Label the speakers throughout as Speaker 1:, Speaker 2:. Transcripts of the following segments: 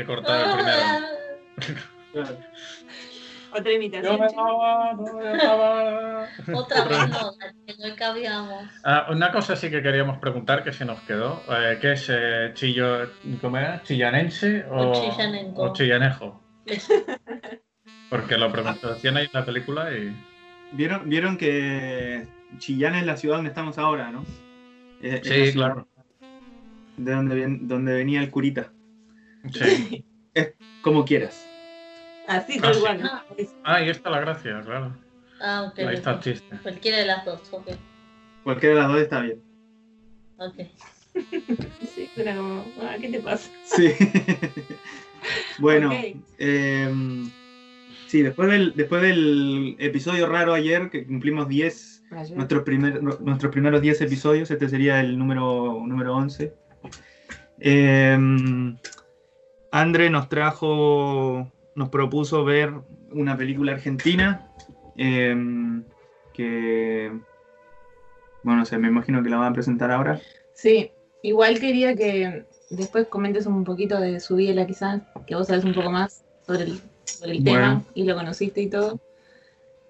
Speaker 1: que cortar el primero.
Speaker 2: Otra imitación.
Speaker 3: Otra vez no, que no cabíamos.
Speaker 1: Ah, una cosa sí que queríamos preguntar que se nos quedó, eh, ¿qué es eh, chillo, ¿cómo era? chillanense o,
Speaker 3: O
Speaker 1: chillanejo? Porque lo pronunciación ahí en la película y...
Speaker 4: ¿Vieron, vieron que Chillán es la ciudad donde estamos ahora, ¿no? Es-
Speaker 1: Sí, claro.
Speaker 4: De donde, ven- donde venía el curita.
Speaker 1: Sí.
Speaker 4: Como quieras.
Speaker 2: Así,
Speaker 1: Ah,
Speaker 2: tal
Speaker 1: sí.
Speaker 2: cual.
Speaker 3: Ah.
Speaker 1: Ah, ahí está la gracia, claro.
Speaker 3: Ah, ok.
Speaker 1: Ahí está el chiste.
Speaker 3: Cualquiera de las dos, ok.
Speaker 4: Cualquiera de las dos está bien.
Speaker 3: Ok.
Speaker 2: Sí, como, ah, ¿qué te pasa?
Speaker 4: Sí. bueno, em, sí, después del, después del episodio raro ayer, que cumplimos 10,
Speaker 2: Ayer.
Speaker 4: nuestros, primer- nuestros primeros 10 episodios, este sería el número, número 11. Em, Andre nos trajo, nos propuso ver una película argentina em, que, bueno, o sea, me imagino que la van a presentar ahora.
Speaker 2: Sí, igual quería que después comentes un poquito de su vida quizás, que vos sabes un poco más sobre el, sobre el
Speaker 4: Bueno.
Speaker 2: tema y lo conociste y todo.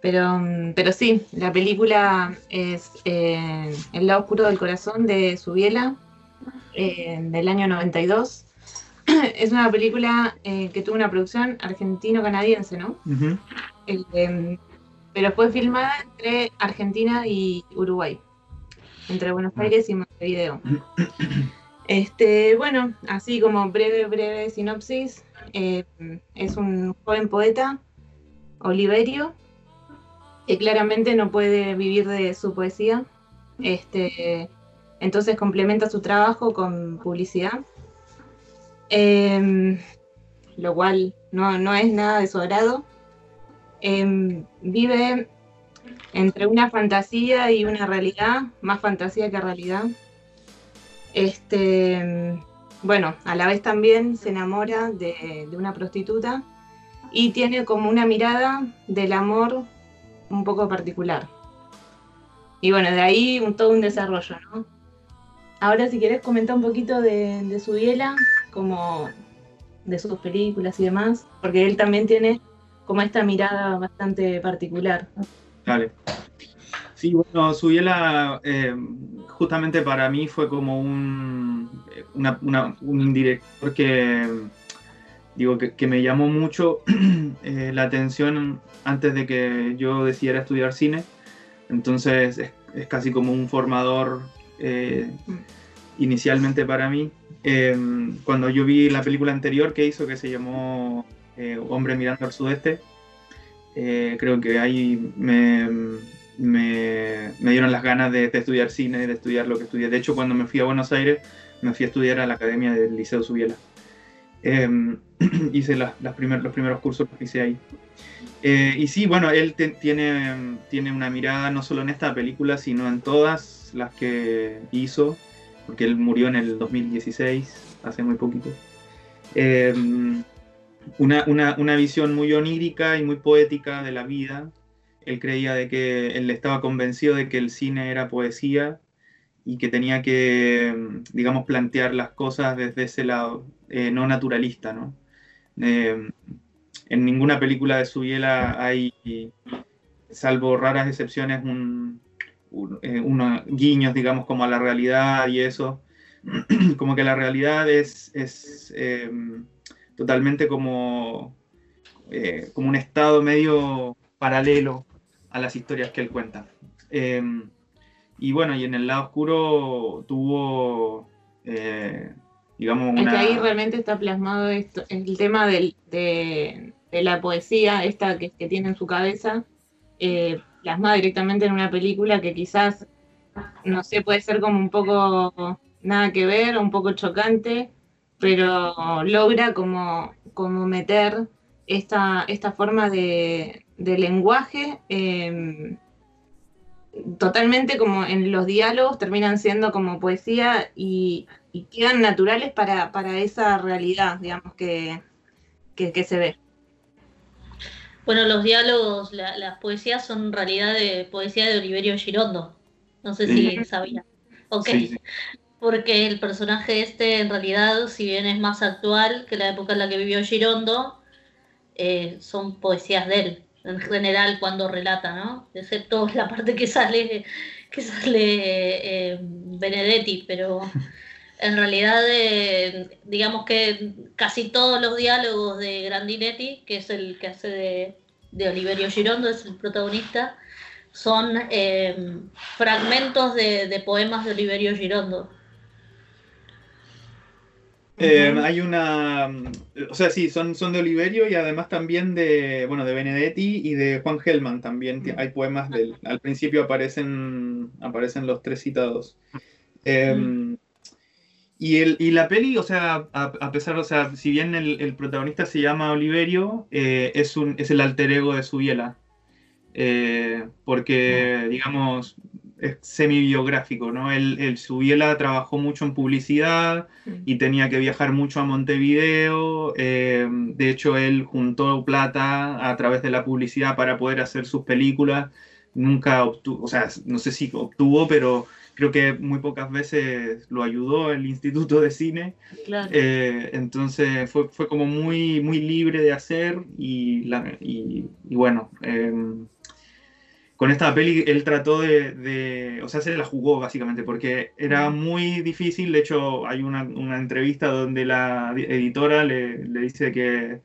Speaker 2: Pero, mm, pero sí, la película es eh, El lado oscuro del corazón de Subiela, eh, del año 92. Es una película eh, que tuvo una producción argentino-canadiense, ¿no? Eh, em, pero fue filmada entre Argentina y Uruguay, entre Buenos Aires y Montevideo. Este, bueno, así como breve, breve sinopsis, eh, es un joven poeta, Oliverio, que claramente no puede vivir de su poesía. Este, entonces complementa su trabajo con publicidad. Em, lo cual no, no es nada de su agrado. Em, vive entre una fantasía y una realidad, más fantasía que realidad. Este, bueno, a la vez también se enamora de, de una prostituta y tiene como una mirada del amor un poco particular. Y bueno, de ahí todo un desarrollo, ¿no? Ahora si querés comentar un poquito de, de su biela, como de sus películas y demás, porque él también tiene como esta mirada bastante particular.
Speaker 4: Dale. Sí, bueno, Subiela eh, justamente para mí fue como un, una- una- un director que, digo, que, que me llamó mucho eh, la atención antes de que yo decidiera estudiar cine. Entonces es, es casi como un formador eh, inicialmente para mí. Eh, cuando yo vi la película anterior que hizo, que se llamó eh, Hombre mirando al sudeste, eh, creo que ahí me, me, me dieron las ganas de, de estudiar cine, de estudiar lo que estudié. De hecho, cuando me fui a Buenos Aires, me fui a estudiar a la Academia del Liceo Subiela. Eh, hice primer- los primeros cursos que hice ahí. Eh, y sí, bueno, él te- tiene, tiene una mirada no solo en esta película, sino en todas las que hizo, porque él murió en el 2016, hace muy poquito. Eh, una, una, una visión muy onírica y muy poética de la vida. Él creía de que él estaba convencido de que el cine era poesía y que tenía que, digamos, plantear las cosas desde ese lado, eh, no naturalista, ¿no? Eh, en ninguna película de Subiela hay, salvo raras excepciones, un, un- eh, unos guiños, digamos, como a la realidad y eso. como que la realidad es, es eh, totalmente como, eh, como un estado medio paralelo a las historias que él cuenta. Eh, y bueno, y en el lado oscuro tuvo, eh, digamos,
Speaker 2: Es que
Speaker 4: una...
Speaker 2: ahí realmente está plasmado esto, el tema del- de, de la poesía, esta que, que tiene en su cabeza, eh, plasmada directamente en una película que quizás, no sé, puede ser como un poco nada que ver, un poco chocante, pero logra como, como meter esta, esta forma de, de lenguaje. eh, totalmente como en los diálogos terminan siendo como poesía y, y quedan naturales para, para esa realidad, digamos, que, que se ve.
Speaker 3: Bueno, los diálogos, la- las poesías son en realidad de poesía de Oliverio Girondo. No sé
Speaker 4: Sí.
Speaker 3: si sabía. Ok.
Speaker 4: Sí, sí.
Speaker 3: porque el personaje este en realidad, si bien es más actual que la época en la que vivió Girondo, eh, son poesías de él, en general cuando relata, ¿no? Excepto la parte que sale, que sale eh, Benedetti, pero en realidad eh, digamos que casi todos los diálogos de Grandinetti, que es el que hace de, de Oliverio Girondo, es el protagonista, son fragmentos de, de poemas de Oliverio Girondo.
Speaker 4: Eh, hay una, o sea, sí, son, son de Oliverio y además también de, bueno, de Benedetti y de Juan Gelman también. Hay poemas del, al principio aparecen, aparecen los tres citados. Em, y, el, y la peli, o sea, a, pesar, o sea, si bien el, protagonista se llama Oliverio, eh, es, un, es el alter ego de Subiela. Eh, porque, digamos, es semi-biográfico, ¿no? Él, Subiela trabajó mucho en publicidad y tenía que viajar mucho a Montevideo. Eh, de hecho, él juntó plata a través de la publicidad para poder hacer sus películas. Nunca obtuvo, o sea, no sé si obtuvo, pero creo que muy pocas veces lo ayudó el Instituto de Cine. Eh, entonces fue, fue, como muy, muy libre de hacer y, y, bueno. Em, con esta peli él trató de, o sea, se la jugó básicamente, porque era muy difícil, de hecho hay una, entrevista donde la editora le, dice que,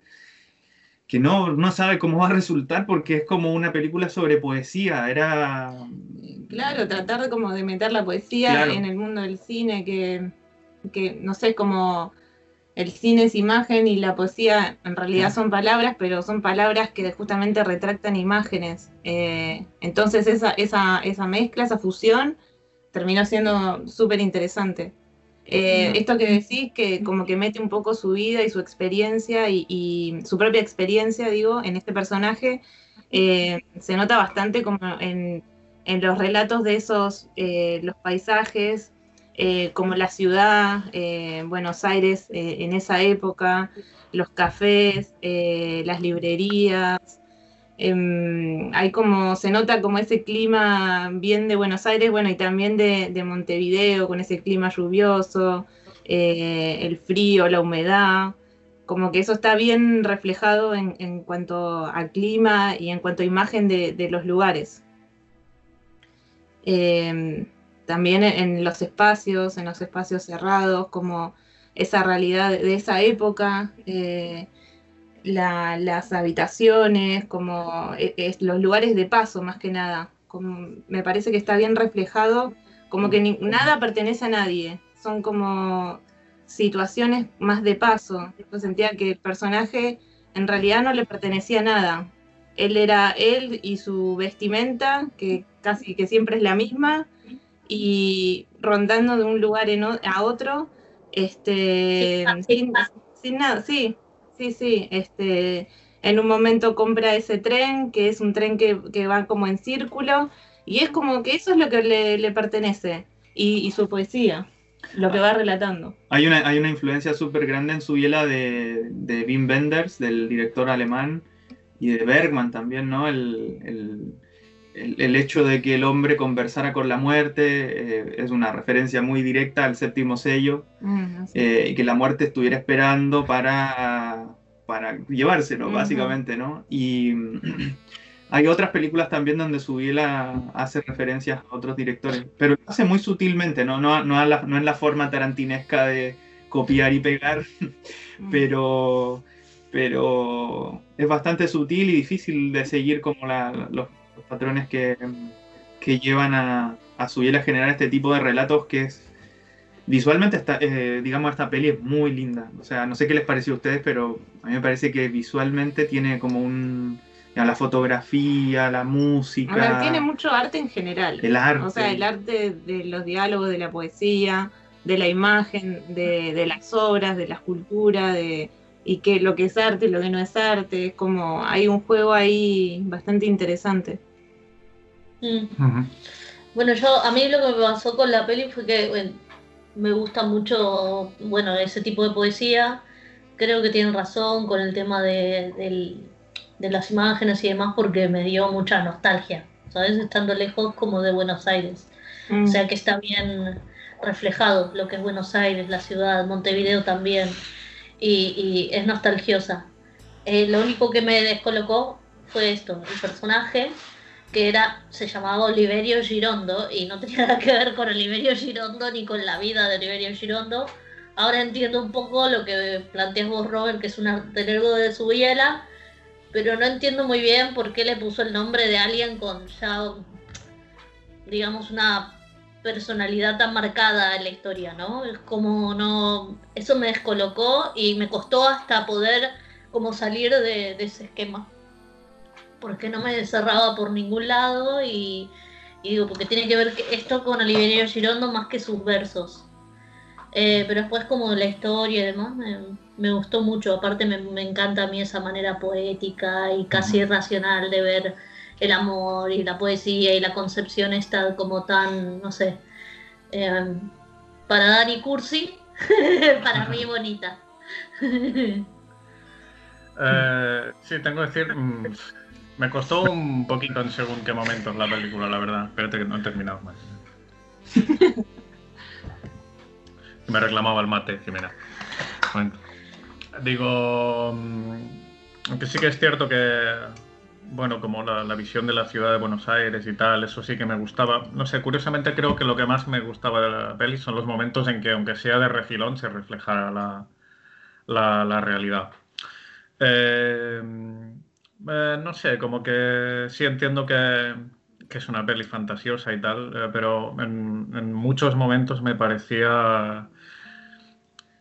Speaker 4: que no, no sabe cómo va a resultar porque es como una película sobre poesía, era...
Speaker 2: Claro, tratar de como de meter la poesía en el mundo del cine, que, que no sé, como el cine es imagen y la poesía en realidad son palabras, pero son palabras que justamente retractan imágenes. Eh, entonces esa, esa, esa, mezcla, esa fusión, terminó siendo súper interesante. Eh, esto que decís, que como que mete un poco su vida y su experiencia y, su propia experiencia, digo, en este personaje, eh, se nota bastante como en, en los relatos de esos, los paisajes, eh, como la ciudad, eh, Buenos Aires eh, en esa época, los cafés, las librerías. Em, hay como, se nota como ese clima bien de Buenos Aires, bueno, y también de, Montevideo, con ese clima lluvioso, el frío, la humedad, como que eso está bien reflejado en, cuanto al clima y en cuanto a imagen de, de los lugares. Em, también en los espacios, en los espacios cerrados, como esa realidad de esa época, eh, las habitaciones, como e, los lugares de paso más que nada. Como, me parece que está bien reflejado, como que nada pertenece a nadie, son como situaciones más de paso. Yo sentía que el personaje en realidad no le pertenecía a nada. Él era él y su vestimenta, que casi que siempre es la misma, y rondando de un lugar a otro, este, sin, nada, sí, sí, sí, este, en un momento compra ese tren, que es un tren que, va como en círculo, y es como que eso es lo que le, pertenece, y, su poesía, lo que va relatando.
Speaker 4: Hay una, hay una influencia súper grande en su hiela de, de Wim Wenders, del director alemán, y de Bergman también, ¿no? el, hecho de que el hombre conversara con la muerte eh, es una referencia muy directa al séptimo sello mm, eh, y que la muerte estuviera esperando para, para llevárselo, básicamente, ¿no? Y hay otras películas también donde Subiela hace referencias a otros directores, pero lo hace muy sutilmente, ¿no? No, no, la, no en la forma tarantinesca de copiar y pegar, mm. pero, pero es bastante sutil y difícil de seguir como la, los patrones que, llevan a, a subir a generar este tipo de relatos que es visualmente está, eh, digamos esta peli es muy linda. O sea no sé qué les pareció a ustedes pero a mí me parece que visualmente tiene como un la fotografía la música
Speaker 2: tiene mucho arte en general.
Speaker 4: el arte.
Speaker 2: O sea el arte de los diálogos de la poesía de la imagen de, de las obras de la escultura de y que lo que es arte y lo que no es arte, es como hay un juego ahí bastante interesante.
Speaker 3: Mm. Bueno, yo a mí lo que me pasó con la peli fue que me gusta mucho, bueno, ese tipo de poesía. Creo que tienen razón con el tema de, las imágenes y demás porque me dio mucha nostalgia, ¿sabes? Estando lejos como de Buenos Aires. O sea mm. que está bien reflejado lo que es Buenos Aires, la ciudad, Montevideo también, y, es nostalgiosa. Eh, lo único que me descolocó fue esto, el personaje que era, se llamaba Oliverio Girondo y no tenía nada que ver con Oliverio Girondo ni con la vida de Oliverio Girondo. Ahora entiendo un poco lo que planteas vos, Robert, que es un alter de su biela, pero no entiendo muy bien por qué le puso el nombre de alguien con ya, digamos, una personalidad tan marcada en la historia, ¿no? Es como no. Eso me descolocó y me costó hasta poder como salir de ese esquema porque no me cerraba por ningún lado y, digo, porque tiene que ver esto con Oliverio Girondo más que sus versos. Eh, pero después como la historia y demás me, gustó mucho, aparte me, encanta a mí esa manera poética y casi irracional de ver el amor y la poesía y la concepción esta como tan, no sé, eh, para Dani Cursi, para mí bonita.
Speaker 1: Eh, sí, tengo que decir, mm, me costó un poquito en según qué momentos la película, la verdad. Espérate que no he terminado más. Me reclamaba el mate, Jimena. digo, mm, aunque sí que es cierto que, bueno, como la, visión de la ciudad de Buenos Aires y tal, eso sí que me gustaba. No sé, curiosamente creo que lo que más me gustaba de la peli son los momentos en que, aunque sea de refilón, se reflejara la, la, la realidad. Eh, eh, no sé, como que sí entiendo que, es una peli fantasiosa y tal, eh, pero en, muchos momentos me parecía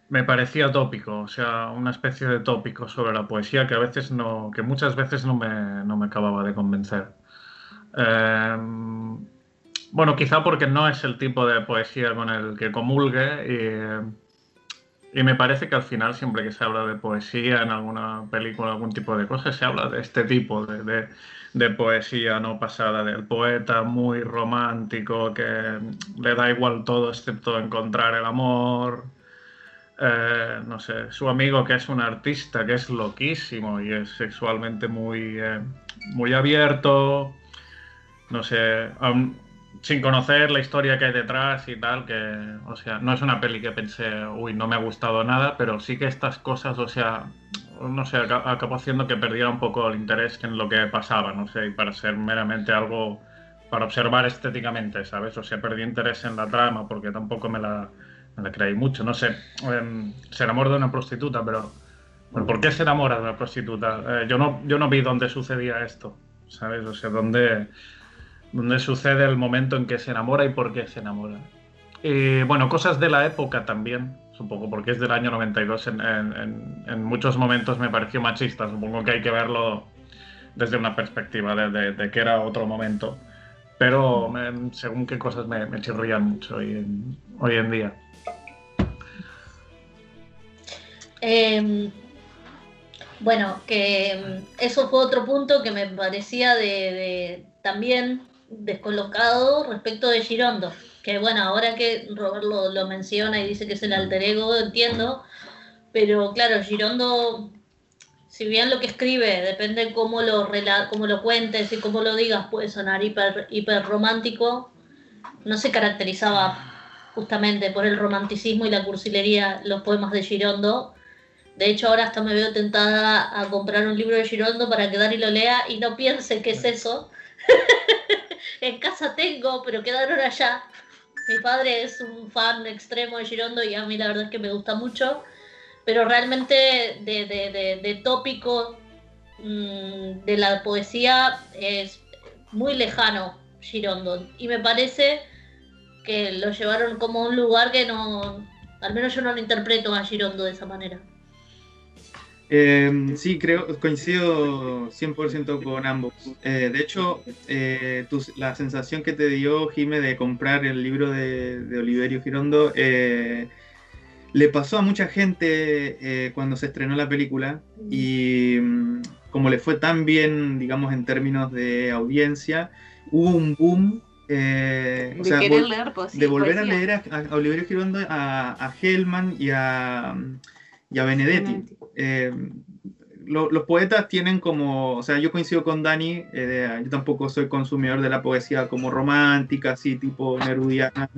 Speaker 1: me parecía tópico, o sea, una especie de tópico sobre la poesía que a veces no, que muchas veces no me, no me acababa de convencer. Eh, bueno, quizá porque no es el tipo de poesía con el que comulgue y y me parece que al final, siempre que se habla de poesía en alguna película, algún tipo de cosas, se habla de este tipo de, de, poesía no pasada, del poeta muy romántico que le da igual todo excepto encontrar el amor. Eh, no sé, su amigo que es un artista que es loquísimo y es sexualmente muy, eh, muy abierto. No sé, sin conocer la historia que hay detrás y tal, que, o sea, no es una peli que pensé, uy, no me ha gustado nada, pero sí que estas cosas, o sea, no sé, acabó haciendo que perdiera un poco el interés en lo que pasaba, no sé, y para ser meramente algo, para observar estéticamente, ¿sabes? O sea, perdí interés en la trama porque tampoco me la, me la creí mucho, no sé, em, se enamora de una prostituta, pero, ¿por qué se enamora de una prostituta? Eh, yo, no, yo no vi dónde sucedía esto, ¿sabes? O sea, dónde donde sucede el momento en que se enamora y por qué se enamora. Y bueno, cosas de la época también, supongo, porque es del año 92, en, en, muchos momentos me pareció machista, supongo que hay que verlo desde una perspectiva de, que era otro momento, pero según qué cosas me, me chirrían mucho hoy en, hoy en día.
Speaker 3: Em, bueno, que em, eso fue otro punto que me parecía de también descolocado respecto de Girondo. Que bueno, ahora que Robert lo, menciona y dice que es el alter ego, entiendo. Pero claro, Girondo, si bien lo que escribe depende cómo lo, cómo lo cuentes y cómo lo digas, puede sonar hiper, hiper romántico, no se caracterizaba justamente por el romanticismo y la cursilería los poemas de Girondo. De hecho, ahora hasta me veo tentada a comprar un libro de Girondo para que Dani lo lea y no piense que es eso. en casa tengo, pero quedaron allá. Mi padre es un fan extremo de Girondo y a mí la verdad es que me gusta mucho, pero realmente de, tópico mm, de la poesía es muy lejano Girondo y me parece que lo llevaron como un lugar que no, al menos yo no lo interpreto a Girondo de esa manera.
Speaker 4: Eh, sí, creo, coincido 100% con ambos. Eh, de hecho, eh, la sensación que te dio, Jime, de comprar el libro de, Oliverio Girondo, eh, le pasó a mucha gente cuando se estrenó la película y mm, como le fue tan bien, digamos, en términos de audiencia, hubo un boom de, volver a leer a, Oliverio Girondo, a, a Hellman y a, y a Benedetti. Eh, los poetas tienen como, o sea, yo coincido con Dani, eh, yo tampoco soy consumidor de la poesía como romántica, así tipo nerudiana,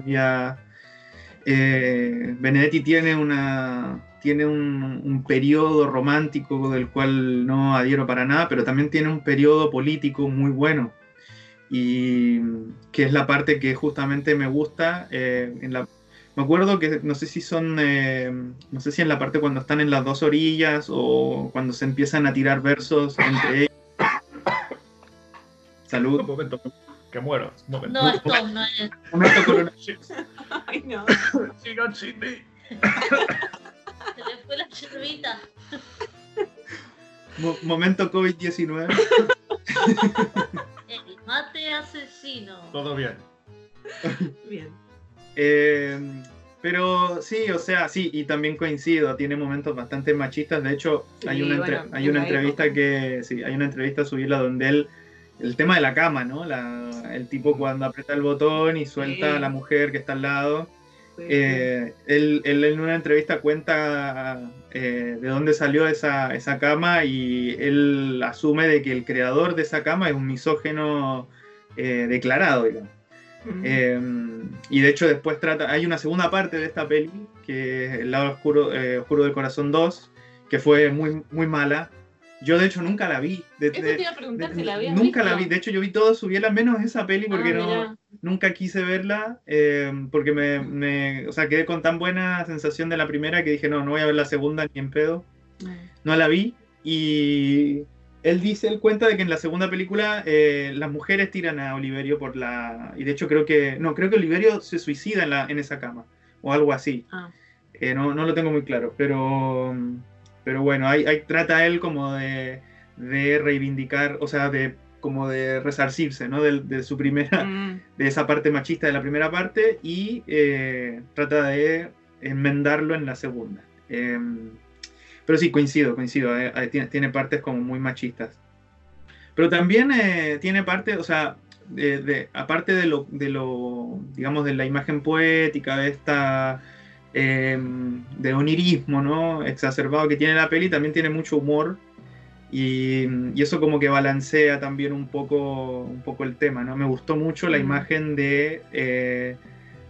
Speaker 4: eh, Benedetti tiene, una, tiene un, periodo romántico del cual no adhiero para nada, pero también tiene un periodo político muy bueno. Y que es la parte que justamente me gusta. En la, me acuerdo que no sé si son, eh, no sé si en la parte cuando están en las dos orillas o cuando se empiezan a tirar versos entre ellos. Salud.
Speaker 1: Un momento, que muero. Un momento.
Speaker 3: No, esto no es.
Speaker 4: Un momento coronavirus.
Speaker 2: Ay, no.
Speaker 1: Sigan sin mí.
Speaker 3: Se le fue la.
Speaker 4: Mo- momento COVID-19.
Speaker 3: El mate asesino.
Speaker 1: Todo bien.
Speaker 2: Bien.
Speaker 4: Eh, pero sí, o sea, sí, y también coincido, tiene momentos bastante machistas. De hecho, hay una, entre- hay una entrevista
Speaker 2: época.
Speaker 4: que, sí, hay una entrevista subirla donde él, el tema de la cama, ¿no? La- el tipo cuando aprieta el botón y suelta
Speaker 2: Sí.
Speaker 4: a la mujer que está al lado. Eh, él, él en una entrevista cuenta eh, de dónde salió esa, esa cama y él asume de que el creador de esa cama es un misógeno eh, declarado, digamos.
Speaker 2: Mm.
Speaker 4: Eh, y de hecho después trata, hay una segunda parte de esta peli, que es El lado oscuro, eh, oscuro del corazón 2, que fue muy, muy mala. Yo de hecho nunca la vi. de-
Speaker 2: Eso te iba a preguntar
Speaker 4: de-
Speaker 2: si la habías
Speaker 4: nunca la
Speaker 2: visto.
Speaker 4: vi. De hecho yo vi todo su biela menos esa peli porque
Speaker 2: Ah,
Speaker 4: no, nunca quise verla, eh, porque me, me- o sea, quedé con tan buena sensación de la primera que dije, no, no voy a ver la segunda ni en pedo. No la vi y él dice, él cuenta de que en la segunda película eh, las mujeres tiran a Oliverio por la... Y de hecho creo que... No, creo que Oliverio se suicida en, la, en esa cama o algo así.
Speaker 2: Ah,
Speaker 4: Eh, no, no lo tengo muy claro, pero, pero bueno, ahí, ahí trata él como de, de reivindicar, o sea, de como de resarcirse, ¿no? De, de su primera,
Speaker 2: mm,
Speaker 4: de esa parte machista de la primera parte y eh, trata de enmendarlo en la segunda. Pero sí, coincido, coincido, eh, eh, tiene, tiene partes como muy machistas. Pero también eh, tiene parte, o sea, de, de- aparte de lo, de lo, digamos, de la imagen poética, de esta, eh, de onirismo, ¿no? Exacerbado que tiene la peli, también tiene mucho humor. Y, y eso como que balancea también un poco, un poco el tema, ¿no? Me gustó mucho la
Speaker 2: Mm.
Speaker 4: imagen de, eh,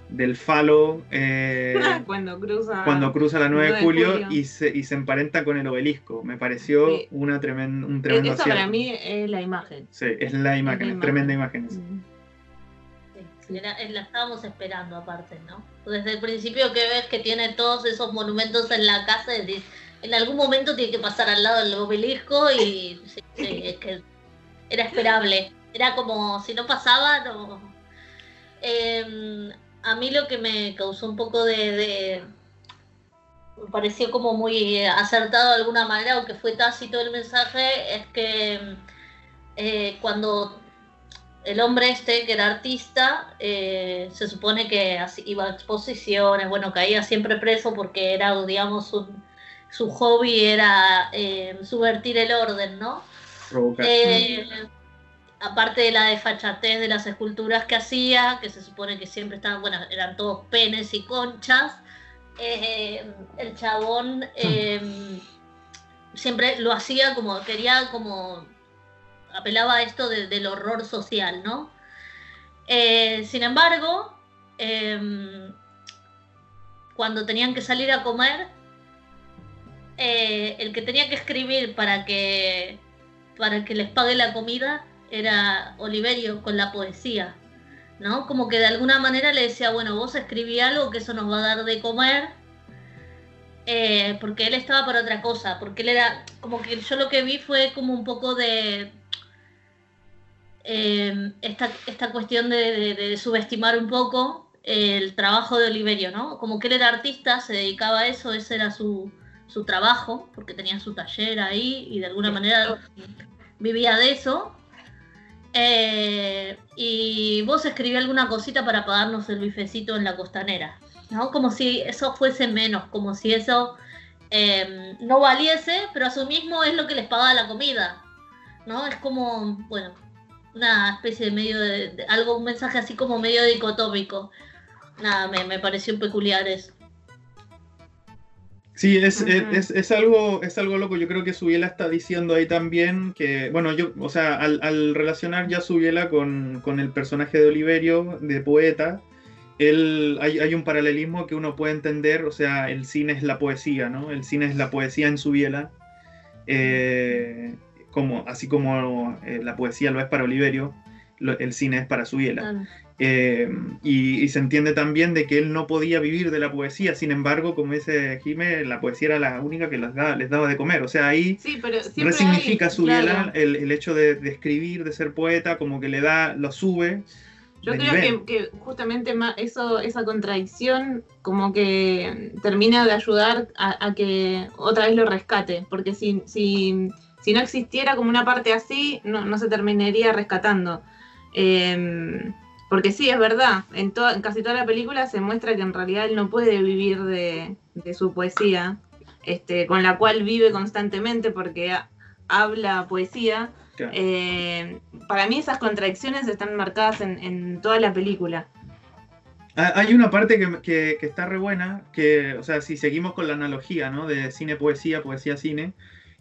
Speaker 4: del falo eh,
Speaker 2: cuando cruza.
Speaker 4: cuando cruza la 9 de
Speaker 2: 9 de
Speaker 4: julio,
Speaker 2: julio.
Speaker 4: Y, se, y se emparenta con el obelisco. Me pareció
Speaker 2: Sí.
Speaker 4: una tremen- un tremendo
Speaker 2: Eso
Speaker 4: acierto.
Speaker 2: para mí es la imagen.
Speaker 4: Sí, es la imagen,
Speaker 2: imagen.
Speaker 4: tremenda imagen.
Speaker 2: Mm.
Speaker 3: Sí, era- la estábamos esperando aparte, ¿no? Desde el principio que ves que tiene todos esos monumentos en la casa, decís, en algún momento tiene que pasar al lado del obelisco y sí, sí, es que era esperable. Era como, si no pasaba, no. Em, a mí lo que me causó un poco de, de- me pareció como muy acertado de alguna manera, aunque fue tácito el mensaje, es que eh, cuando el hombre este, que era artista, eh, se supone que así- iba a exposiciones, bueno, caía siempre preso porque era, digamos, un- su hobby era eh, subvertir el orden, ¿no?
Speaker 4: Provocar.
Speaker 3: Eh, aparte de la desfachatez de las esculturas que hacía, que se supone que siempre estaban, bueno, eran todos penes y conchas, eh, el chabón eh, siempre lo hacía como, quería como, apelaba a esto de- del horror social, ¿no? Eh, sin embargo, em, cuando tenían que salir a comer, eh, el que tenía que escribir para que para que les pague la comida era Oliverio con la poesía, ¿no? Como que de alguna manera le decía, bueno, vos escribí algo que eso nos va a dar de comer, eh, porque él estaba para otra cosa, porque él era, como que yo lo que vi fue como un poco de eh, esta, esta cuestión de, de- de subestimar un poco el trabajo de Oliverio, ¿no? Como que él era artista, se dedicaba a eso, ese era su, su trabajo, porque tenía su taller ahí y de alguna manera vivía de eso. Eh, y vos escribí alguna cosita para pagarnos el bifecito en la costanera, ¿no? Como si eso fuese menos, como si eso eh, no valiese, pero a su mismo es lo que les pagaba la comida, ¿no? Es como, bueno, una especie de medio de, de- algo, un mensaje así como medio dicotómico. Nada, me, me pareció peculiar eso.
Speaker 4: Sí, es, es, es- es algo, es algo loco. Yo creo que Subiela está diciendo ahí también que, bueno, yo, o sea, al, al relacionar ya Subiela con, con el personaje de Oliverio, de poeta, él, hay, hay, un paralelismo que uno puede entender, o sea, el cine es la poesía, ¿no? El cine es la poesía en su biela, eh, como, así como eh, la poesía lo es para Oliverio, lo, el cine es para su biela. Eh, y, se entiende también de que él no podía vivir de la poesía, sin embargo, como dice Jimé, la poesía era la única que les daba, les daba de comer, o sea, ahí
Speaker 2: sí,
Speaker 4: resignifica su biela el, el, hecho de, de, escribir, de ser poeta, como que le da, lo sube
Speaker 2: yo creo que, justamente eso, esa contradicción como que termina de ayudar a, que otra vez lo rescate, porque si, si, si, no existiera como una parte así, no, se terminaría rescatando. Em, porque sí, es verdad, en, en, casi toda la película se muestra que en realidad él no puede vivir de, de su poesía, este, con la cual vive constantemente porque habla poesía, eh, para mí esas contradicciones están marcadas en, toda la película.
Speaker 4: Ah, hay una parte que, está re buena, que, o sea, si seguimos con la analogía, ¿no? De cine-poesía, poesía-cine,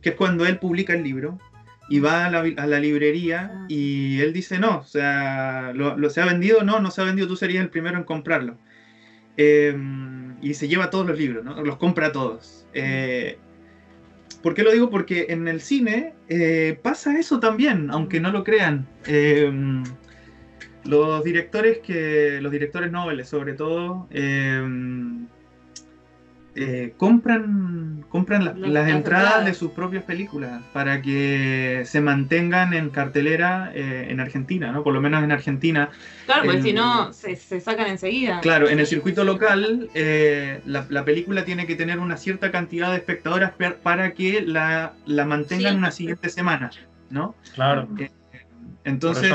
Speaker 4: que es cuando él publica el libro y va a la, librería ah. y él dice, no, o sea, ¿lo, se ha vendido? No, no se ha vendido, tú serías el primero en comprarlo. Em, y se lleva todos los libros, ¿no? Los compra todos. Eh, ¿Por qué lo digo? Porque en el cine eh, pasa eso también, aunque no lo crean. Eh, los directores que. Los directores nobles, sobre todo, eh, eh, compran, compran las, entradas de sus propias películas para que se mantengan en cartelera eh, en Argentina, ¿no? Por lo menos en Argentina.
Speaker 2: Claro, porque si no, se, sacan enseguida.
Speaker 4: Claro, en el circuito local, eh, la, película tiene que tener una cierta cantidad de espectadores para que la, la mantengan una siguiente semana, ¿no?
Speaker 1: Claro.
Speaker 4: entonces.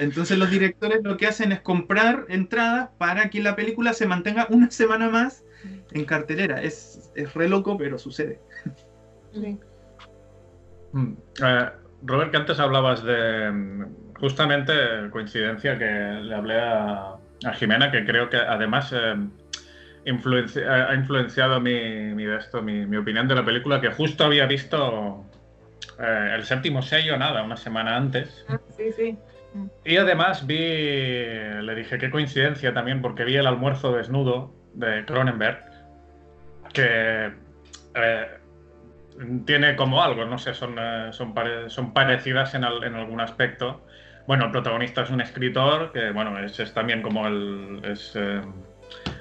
Speaker 4: Entonces los directores lo que hacen es comprar entradas para que la película se mantenga una semana más en cartelera. Es, es re loco, pero sucede.
Speaker 1: Mm, eh, Robert, que antes hablabas de mm, justamente coincidencia que le hablé a, Jimena, que creo que además eh, ha influenciado mi, mi, esto, mi, opinión de la película, que justo había visto eh, el séptimo sello, nada, una semana antes.
Speaker 2: Ah, sí, sí.
Speaker 1: Y además vi, le dije qué coincidencia también, porque vi el almuerzo desnudo de Cronenberg, que eh, tiene como algo, no sé, son, eh, son, son parecidas en, en, algún aspecto. Bueno, el protagonista es un escritor que, bueno, es, es también como el. Es, eh,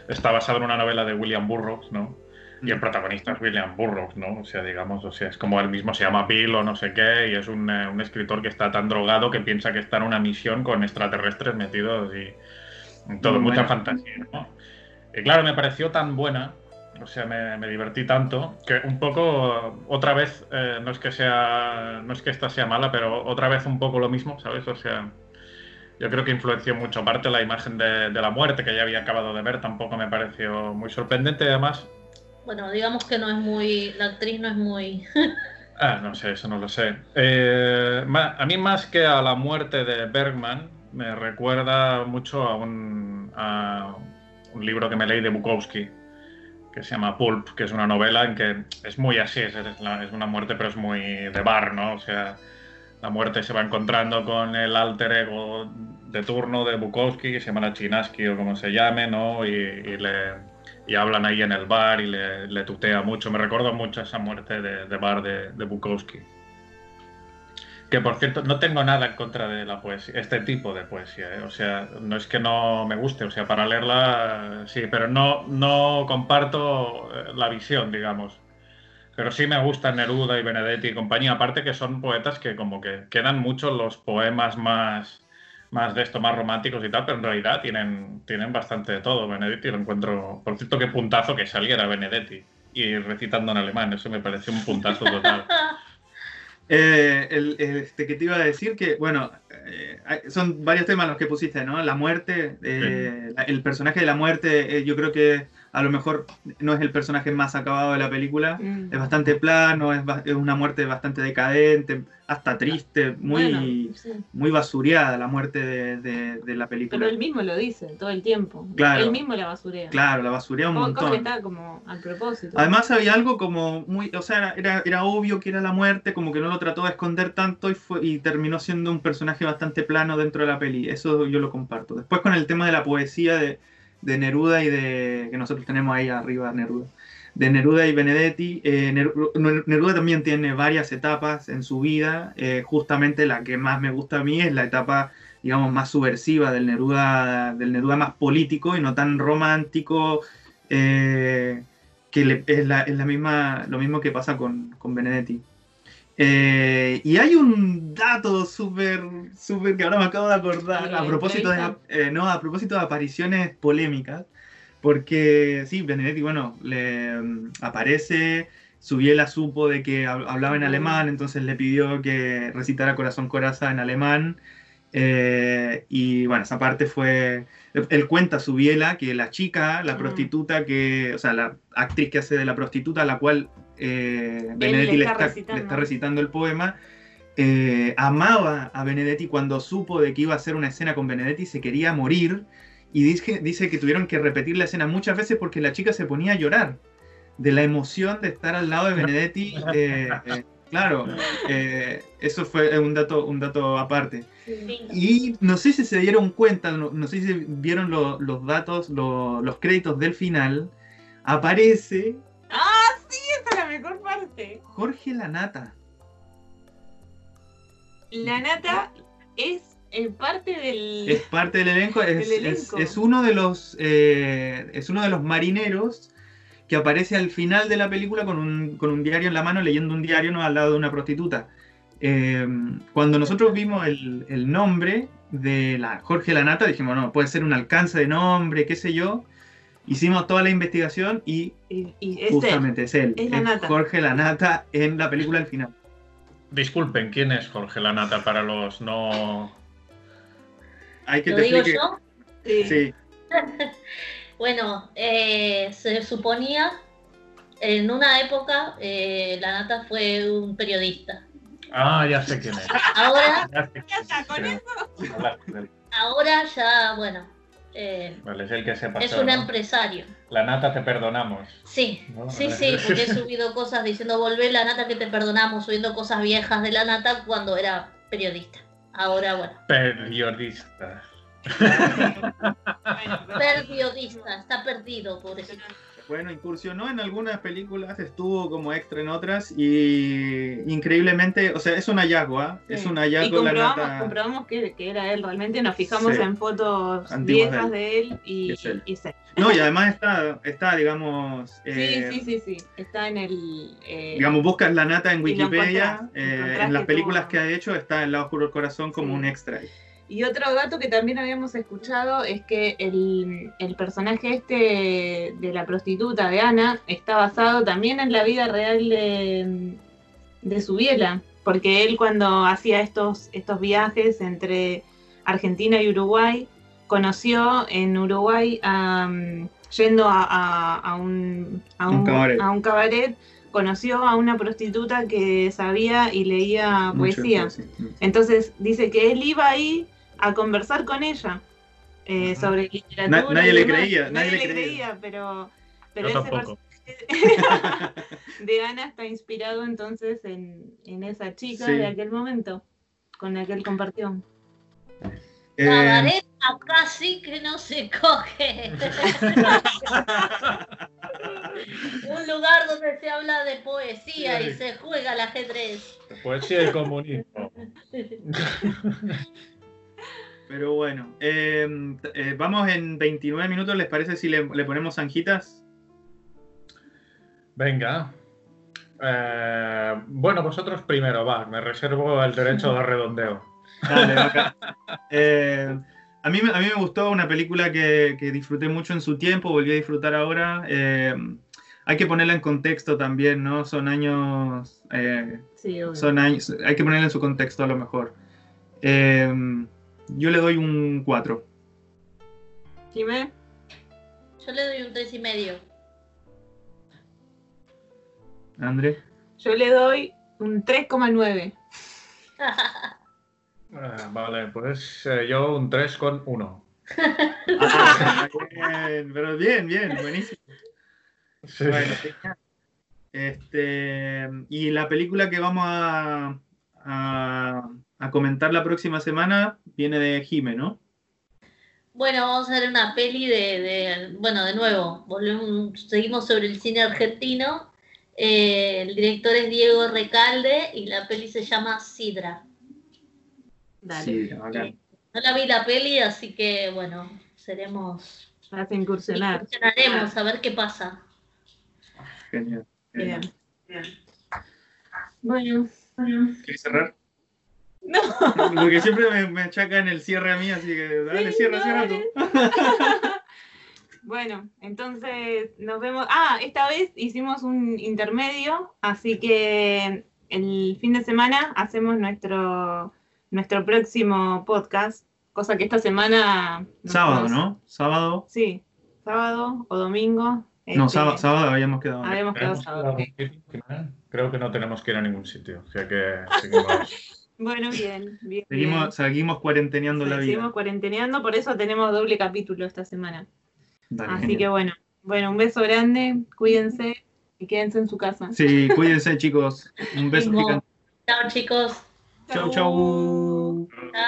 Speaker 1: está basado en una novela de William Burroughs, ¿no? Y el protagonista es William Burroughs, ¿no? O sea, digamos, o sea, es como él mismo se llama Bill o no sé qué, y es un, eh, un escritor que está tan drogado que piensa que está en una misión con extraterrestres metidos y todo, mucha fantasía, ¿no? Y claro, me pareció tan buena, o sea, me, me divertí tanto, que un poco, otra vez, eh, no es que sea, no es que esta sea mala, pero otra vez un poco lo mismo, ¿sabes? O sea, yo creo que influenció mucho. Aparte, la imagen de, de la muerte que ya había acabado de ver tampoco me pareció muy sorprendente. Además,
Speaker 3: bueno, digamos que no es muy. La actriz no es muy.
Speaker 1: ah, no sé, eso no lo sé. Eh, a mí, más que a la muerte de Bergman, me recuerda mucho a un, libro que me leí de Bukowski, que se llama Pulp, que es una novela en que es muy así, es, es, una muerte, pero es muy de bar, ¿no? O sea, la muerte se va encontrando con el alter ego de turno de Bukowski, que se llama Chinaski o como se llame, ¿no? y le y hablan ahí en el bar y le, tutea mucho. Me recuerdo mucho esa muerte de, bar de, Bukowski. Que por cierto, no tengo nada en contra de la poesía, este tipo de poesía. ¿eh? O sea, no es que no me guste, o sea, para leerla sí, pero no, no comparto eh, la visión, digamos. Pero sí me gustan Neruda y Benedetti y compañía. Aparte que son poetas que como que quedan mucho los poemas más más de esto, más románticos y tal, pero en realidad tienen, tienen bastante de todo. Benedetti lo encuentro, por cierto, qué puntazo que saliera Benedetti y recitando en alemán, eso me pareció un puntazo total.
Speaker 4: Eh, el, este, que te iba a decir que, bueno, eh, son varios temas los que pusiste, ¿no? La muerte, eh, el personaje de la muerte, yo creo que a lo mejor no es el personaje más acabado de la película.
Speaker 2: Mm.
Speaker 4: Es bastante plano, es, es una muerte bastante decadente, hasta triste, muy,
Speaker 2: Bueno, sí.
Speaker 4: muy basureada la muerte de, de- de la película.
Speaker 2: Pero él mismo lo dice todo el tiempo.
Speaker 4: Claro.
Speaker 2: Él mismo la basurea.
Speaker 4: Claro, la basurea un
Speaker 2: que
Speaker 4: montón.
Speaker 2: está como al propósito.
Speaker 4: Además había algo como muy, o sea, era, era obvio que era la muerte, como que no lo trató de esconder tanto y, fue, y terminó siendo un personaje bastante plano dentro de la peli. Eso yo lo comparto. Después con el tema de la poesía de, de Neruda y de... que nosotros tenemos ahí arriba Neruda. De Neruda y Benedetti. eh, Neru- Neruda también tiene varias etapas en su vida. eh, justamente la que más me gusta a mí es la etapa, digamos, más subversiva del Neruda, del Neruda más político y no tan romántico. eh, que es, la, es la misma, lo mismo que pasa con, con Benedetti. Eh, y hay un dato súper, súper que ahora me acabo de acordar,
Speaker 2: ¿De la
Speaker 4: a propósito de, eh, no, a propósito de apariciones polémicas, porque sí, Benedetti, bueno, le mm, aparece, Subiela supo de que hab- hablaba en alemán, entonces le pidió que recitara Corazón Coraza en alemán, eh, y bueno, esa parte fue, él, cuenta Subiela que la chica, la prostituta que, o sea, la actriz que hace de la prostituta, la cual eh, Benedetti
Speaker 2: le
Speaker 4: le
Speaker 2: está recitando.
Speaker 4: le está recitando el poema, eh, amaba a Benedetti cuando supo de que iba a hacer una escena con Benedetti, se quería morir y dice, dice que tuvieron que repetir la escena muchas veces porque la chica se ponía a llorar de la emoción de estar al lado de Benedetti. eh, eh, claro, eh, eso fue un dato, un dato aparte. Y no sé si se dieron cuenta, no, no sé si vieron lo- los datos, lo- los créditos del final. Aparece
Speaker 2: ¡Ah, sí! Esa es la mejor parte.
Speaker 4: Jorge Lanata.
Speaker 2: La nata es eh, parte del.
Speaker 4: Es parte del elenco, es,
Speaker 2: Del
Speaker 4: es- es uno de los eh, es uno de los marineros que aparece al final de la película con un, con un diario en la mano, leyendo un diario ¿no? al lado de una prostituta. Eh, cuando nosotros vimos el, el nombre de la Jorge Lanata, dijimos, no, puede ser un alcance de nombre, qué sé yo. Hicimos toda la investigación y
Speaker 2: Y, y es él.
Speaker 4: justamente es él,
Speaker 2: es Lanata.
Speaker 4: Jorge Lanata en la película al final.
Speaker 1: Disculpen, ¿quién es Jorge Lanata para los no.
Speaker 4: Hay que
Speaker 3: ¿Lo
Speaker 4: te
Speaker 3: digo
Speaker 4: explique-
Speaker 3: yo?
Speaker 2: Sí.
Speaker 4: Sí,
Speaker 3: Bueno, eh, se suponía, en una época, eh, la Nata fue un periodista.
Speaker 1: Ah, ya sé quién es.
Speaker 3: Ahora,
Speaker 1: Ya sé quién es, él.
Speaker 3: ahora ya, bueno, eh,
Speaker 1: Vale, es el que se
Speaker 3: es
Speaker 1: pasó.
Speaker 3: un
Speaker 1: ¿no?
Speaker 3: empresario.
Speaker 1: La nata te perdonamos.
Speaker 3: Sí,
Speaker 1: No,
Speaker 3: sí, sí, porque he subido cosas diciendo volvé la Nata que te perdonamos, subiendo cosas viejas de la Nata cuando era periodista. Ahora, bueno,
Speaker 1: Periodista.
Speaker 2: Bueno,
Speaker 3: periodista, está perdido, pobrecito.
Speaker 4: Bueno, incursionó en algunas películas, estuvo como extra en otras y increíblemente, o sea, es un hallazgo, ¿ah?
Speaker 2: Sí.
Speaker 4: Es un
Speaker 2: y
Speaker 4: hallazgo la
Speaker 2: comprobamos,
Speaker 4: nata.
Speaker 2: comprobamos que, que era él realmente. Nos fijamos
Speaker 4: Sí.
Speaker 2: en fotos
Speaker 4: Antiguas
Speaker 2: viejas
Speaker 4: de
Speaker 2: de él y,
Speaker 4: Es él.
Speaker 2: y sí.
Speaker 4: No, y además está, está digamos, eh,
Speaker 2: sí, sí, sí, sí. Está en el. eh,
Speaker 4: digamos, buscas la nata en
Speaker 2: Y
Speaker 4: Wikipedia,
Speaker 2: encontrás,
Speaker 4: eh,
Speaker 2: encontrás
Speaker 4: en las películas
Speaker 2: tuvo-
Speaker 4: que ha hecho está El lado oscuro del corazón como un extra.
Speaker 2: Y otro dato que también habíamos escuchado es que el, el personaje este de la prostituta de Ana está basado también en la vida real de, de Subiela, porque él cuando hacía estos, estos viajes entre Argentina y Uruguay, conoció en Uruguay, mm, yendo a, a- a un, a,
Speaker 4: Un
Speaker 2: un,
Speaker 4: cabaret.
Speaker 2: a un cabaret, conoció a una prostituta que sabía y leía
Speaker 4: Mucho
Speaker 2: poesía. Entonces dice que él iba ahí a conversar con ella eh, sobre literatura.
Speaker 4: Na- nadie le creía, nadie
Speaker 2: Nadie,
Speaker 4: le
Speaker 2: le
Speaker 4: creía.
Speaker 2: creía, pero, pero
Speaker 1: Yo
Speaker 2: ese de Ana está inspirado entonces en, en esa chica
Speaker 4: Sí.
Speaker 2: de aquel momento con la que él compartió.
Speaker 4: Eh,
Speaker 3: Cabaret acá sí que no se coge. Un lugar donde se habla de poesía y se juega al ajedrez.
Speaker 1: Poesía y comunismo.
Speaker 4: pero bueno, eh, eh, vamos en 29 minutos, ¿les parece si le, le ponemos zanjitas?
Speaker 1: Venga. Eh, bueno, vosotros primero, va. Me reservo el derecho de redondeo.
Speaker 4: Dale, bacán. Eh, a, mí, me- a mí me gustó una película que, que disfruté mucho en su tiempo, volví a disfrutar ahora. Eh, hay que ponerla en contexto también, ¿no? Son años, eh,
Speaker 2: Sí, obvio.
Speaker 4: son años, hay que ponerla en su contexto a lo mejor. Eh, yo le doy un 4.
Speaker 2: Jimé,
Speaker 3: Yo le doy un tres y medio.
Speaker 4: André.
Speaker 2: Yo le doy un 3,9.
Speaker 1: Ah, vale, pues eh, yo un 3 con 1.
Speaker 4: Ah, bien, pero bien, bien, buenísimo.
Speaker 1: Sí.
Speaker 4: Bueno. Este, y la película que vamos a, a, a comentar la próxima semana viene de Jime, ¿no?
Speaker 3: Bueno, vamos a ver una peli de, de- bueno, de nuevo, volvemos, seguimos sobre el cine argentino. Eh, el director es Diego Recalde y la peli se llama Sidra.
Speaker 2: Dale.
Speaker 4: Bacán.
Speaker 3: No la vi la peli, así que bueno, seremos.
Speaker 2: Vas a incursionar.
Speaker 3: Incursionaremos a ver qué pasa.
Speaker 4: Genial.
Speaker 2: Bien.
Speaker 4: genial.
Speaker 2: Bueno.
Speaker 4: ¿Quieres cerrar?
Speaker 2: No.
Speaker 4: Porque siempre me, me achacan el cierre a mí, así que dale,
Speaker 2: Sí,
Speaker 4: cierra,
Speaker 2: no,
Speaker 4: cierra tú.
Speaker 2: Bueno, entonces nos vemos. Ah, esta vez hicimos un intermedio, así que el fin de semana hacemos nuestro, nuestro próximo podcast, cosa que esta semana...
Speaker 4: Sábado,
Speaker 2: vamos-
Speaker 4: ¿no? Sábado.
Speaker 2: Sí, sábado o domingo.
Speaker 4: No,
Speaker 2: este,
Speaker 4: sábado, sábado habíamos quedado.
Speaker 2: Habíamos quedado
Speaker 1: ¿Tenemos que ir a
Speaker 2: sábado.
Speaker 1: Creo que no tenemos que ir a ningún sitio. O sea que seguimos.
Speaker 2: Bueno, bien, bien.
Speaker 4: Seguimos, seguimos cuarenteneando la vida.
Speaker 2: Seguimos cuarenteneando, por eso tenemos doble capítulo esta semana.
Speaker 4: Dale,
Speaker 2: Así
Speaker 4: genial.
Speaker 2: que bueno, bueno, un beso grande, cuídense y quédense en su casa.
Speaker 4: Sí, cuídense, chicos. Un beso gigante.
Speaker 3: Chao chicos.
Speaker 4: Chau, chau.
Speaker 3: Chao.